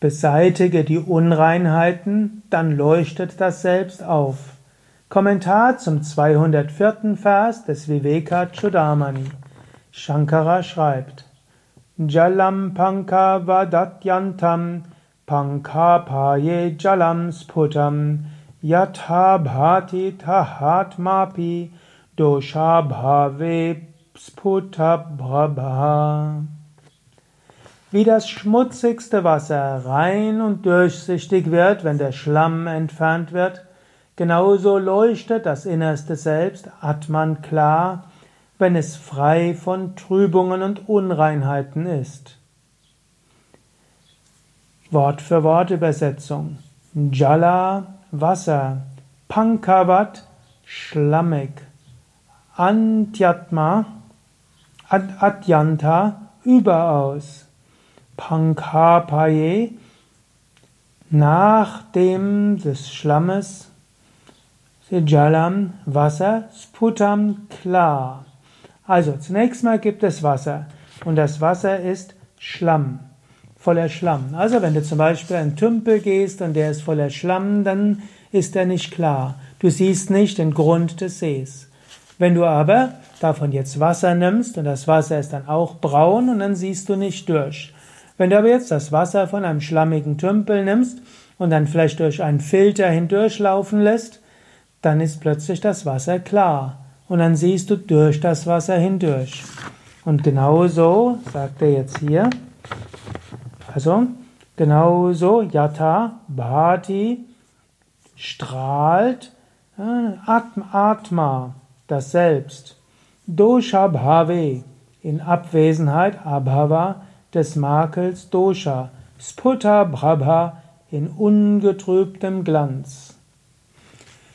Beseitige die Unreinheiten, dann leuchtet das Selbst auf. Kommentar zum 204. Vers des Viveka Chudamani. Shankara schreibt: Jalam panka vadatyantam pankapaye jalam sputam yatha bhati tahatmapi dosha bhave sputabhrabha wie das schmutzigste Wasser rein und durchsichtig wird, wenn der Schlamm entfernt wird, genauso leuchtet das innerste Selbst Atman klar, wenn es frei von Trübungen und Unreinheiten ist. Wort für Wort Übersetzung. Jala Wasser, Pankavat schlammig, Antyatma Adyanta überaus. Pankapaye, nach dem des Schlammes, Jalam, Wasser, Sputam, klar. Also zunächst mal gibt es Wasser und das Wasser ist Schlamm, voller Schlamm. Also wenn du zum Beispiel einen Tümpel gehst und der ist voller Schlamm, dann ist er nicht klar. Du siehst nicht den Grund des Sees. Wenn du aber davon jetzt Wasser nimmst und das Wasser ist dann auch braun und dann siehst du nicht durch. Wenn du aber jetzt das Wasser von einem schlammigen Tümpel nimmst und dann vielleicht durch einen Filter hindurchlaufen lässt, dann ist plötzlich das Wasser klar und dann siehst du durch das Wasser hindurch. Und genauso, sagt er jetzt hier, also genauso Yata Bhati strahlt Atma, Atma, das Selbst. Dosha Bhave, in Abwesenheit Abhava, des Makels Dosha, Sputa Brabha in ungetrübtem Glanz.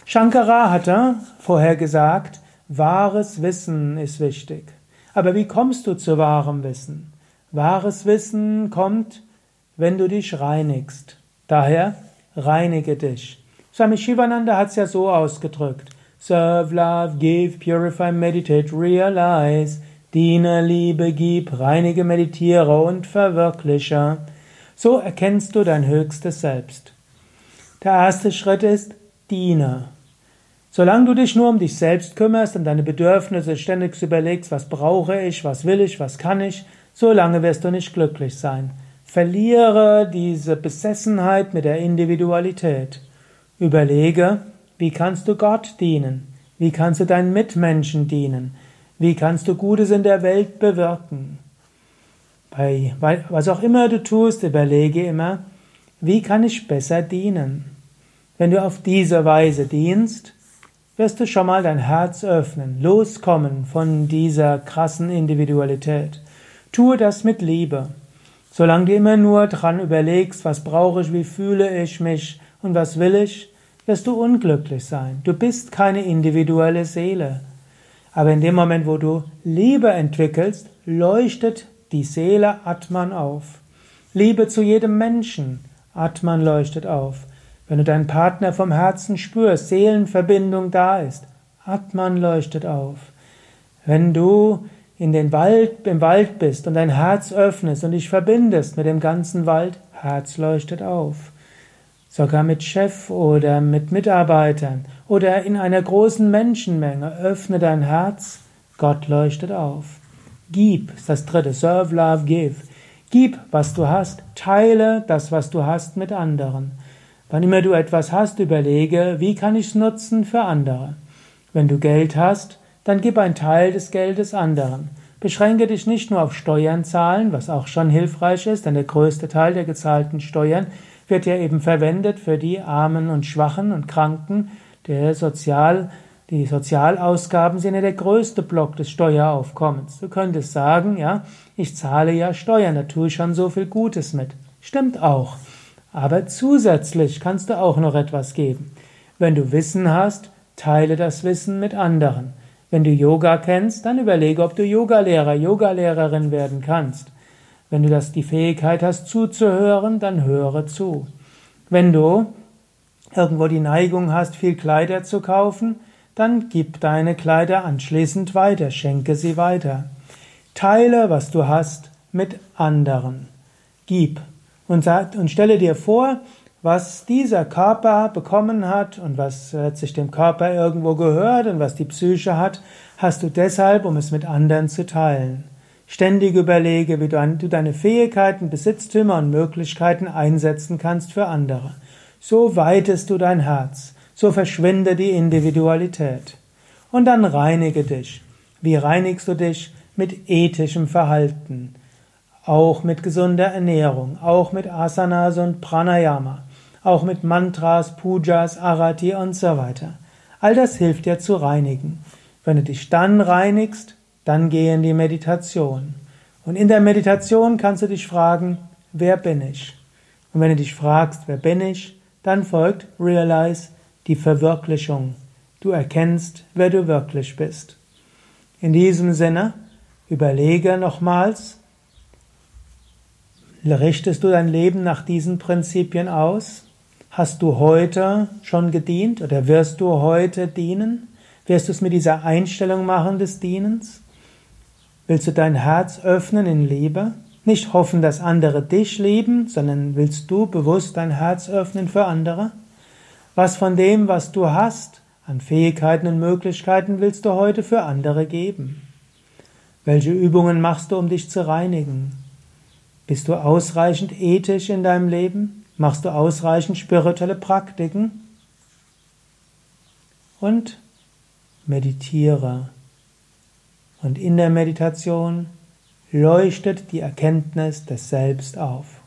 Shankara hatte vorher gesagt, wahres Wissen ist wichtig. Aber wie kommst du zu wahrem Wissen? Wahres Wissen kommt, wenn du dich reinigst. Daher reinige dich. Swami Shivananda hat es ja so ausgedrückt. Serve, love, give, purify, meditate, realize. Diene, liebe, gib, reinige, meditiere und verwirkliche. So erkennst du dein höchstes Selbst. Der erste Schritt ist, diene. Solange du dich nur um dich selbst kümmerst und deine Bedürfnisse ständig überlegst, was brauche ich, was will ich, was kann ich, solange wirst du nicht glücklich sein. Verliere diese Besessenheit mit der Individualität. Überlege, wie kannst du Gott dienen? Wie kannst du deinen Mitmenschen dienen? Wie kannst du Gutes in der Welt bewirken? Bei was auch immer du tust, überlege immer, wie kann ich besser dienen? Wenn du auf diese Weise dienst, wirst du schon mal dein Herz öffnen, loskommen von dieser krassen Individualität. Tue das mit Liebe. Solange du immer nur dran überlegst, was brauche ich, wie fühle ich mich und was will ich, wirst du unglücklich sein. Du bist keine individuelle Seele. Aber in dem Moment, wo du Liebe entwickelst, leuchtet die Seele Atman auf. Liebe zu jedem Menschen, Atman leuchtet auf. Wenn du deinen Partner vom Herzen spürst, Seelenverbindung da ist, Atman leuchtet auf. Wenn du in den Wald, im Wald bist und dein Herz öffnest und dich verbindest mit dem ganzen Wald, Herz leuchtet auf sogar mit Chef oder mit Mitarbeitern oder in einer großen Menschenmenge. Öffne dein Herz, Gott leuchtet auf. Gib, ist das dritte, serve, love, give. Gib, was du hast, teile das, was du hast, mit anderen. Wann immer du etwas hast, überlege, wie kann ich es nutzen für andere. Wenn du Geld hast, dann gib ein Teil des Geldes anderen. Beschränke dich nicht nur auf Steuern zahlen, was auch schon hilfreich ist, denn der größte Teil der gezahlten Steuern wird ja eben verwendet für die Armen und Schwachen und Kranken. Der Sozial, die Sozialausgaben sind ja der größte Block des Steueraufkommens. Du könntest sagen, ja, ich zahle ja Steuern, da tue ich schon so viel Gutes mit. Stimmt auch. Aber zusätzlich kannst du auch noch etwas geben. Wenn du Wissen hast, teile das Wissen mit anderen. Wenn du Yoga kennst, dann überlege, ob du Yogalehrer, Yogalehrerin werden kannst. Wenn du das die Fähigkeit hast zuzuhören, dann höre zu. Wenn du irgendwo die Neigung hast, viel Kleider zu kaufen, dann gib deine Kleider anschließend weiter, schenke sie weiter. Teile, was du hast, mit anderen. Gib. und, und stelle dir vor, was dieser Körper bekommen hat und was letztlich dem Körper irgendwo gehört und was die Psyche hat, hast du deshalb, um es mit anderen zu teilen. Ständig überlege, wie du deine Fähigkeiten, Besitztümer und Möglichkeiten einsetzen kannst für andere. So weitest du dein Herz, so verschwinde die Individualität. Und dann reinige dich. Wie reinigst du dich? Mit ethischem Verhalten, auch mit gesunder Ernährung, auch mit Asanas und Pranayama auch mit Mantras, Pujas, Arati und so weiter. All das hilft dir zu reinigen. Wenn du dich dann reinigst, dann geh in die Meditation. Und in der Meditation kannst du dich fragen, wer bin ich? Und wenn du dich fragst, wer bin ich, dann folgt Realize, die Verwirklichung. Du erkennst, wer du wirklich bist. In diesem Sinne, überlege nochmals, richtest du dein Leben nach diesen Prinzipien aus? Hast du heute schon gedient oder wirst du heute dienen? Wirst du es mit dieser Einstellung machen des Dienens? Willst du dein Herz öffnen in Liebe? Nicht hoffen, dass andere dich lieben, sondern willst du bewusst dein Herz öffnen für andere? Was von dem, was du hast, an Fähigkeiten und Möglichkeiten willst du heute für andere geben? Welche Übungen machst du, um dich zu reinigen? Bist du ausreichend ethisch in deinem Leben? Machst du ausreichend spirituelle Praktiken? Und meditiere. Und in der Meditation leuchtet die Erkenntnis des Selbst auf.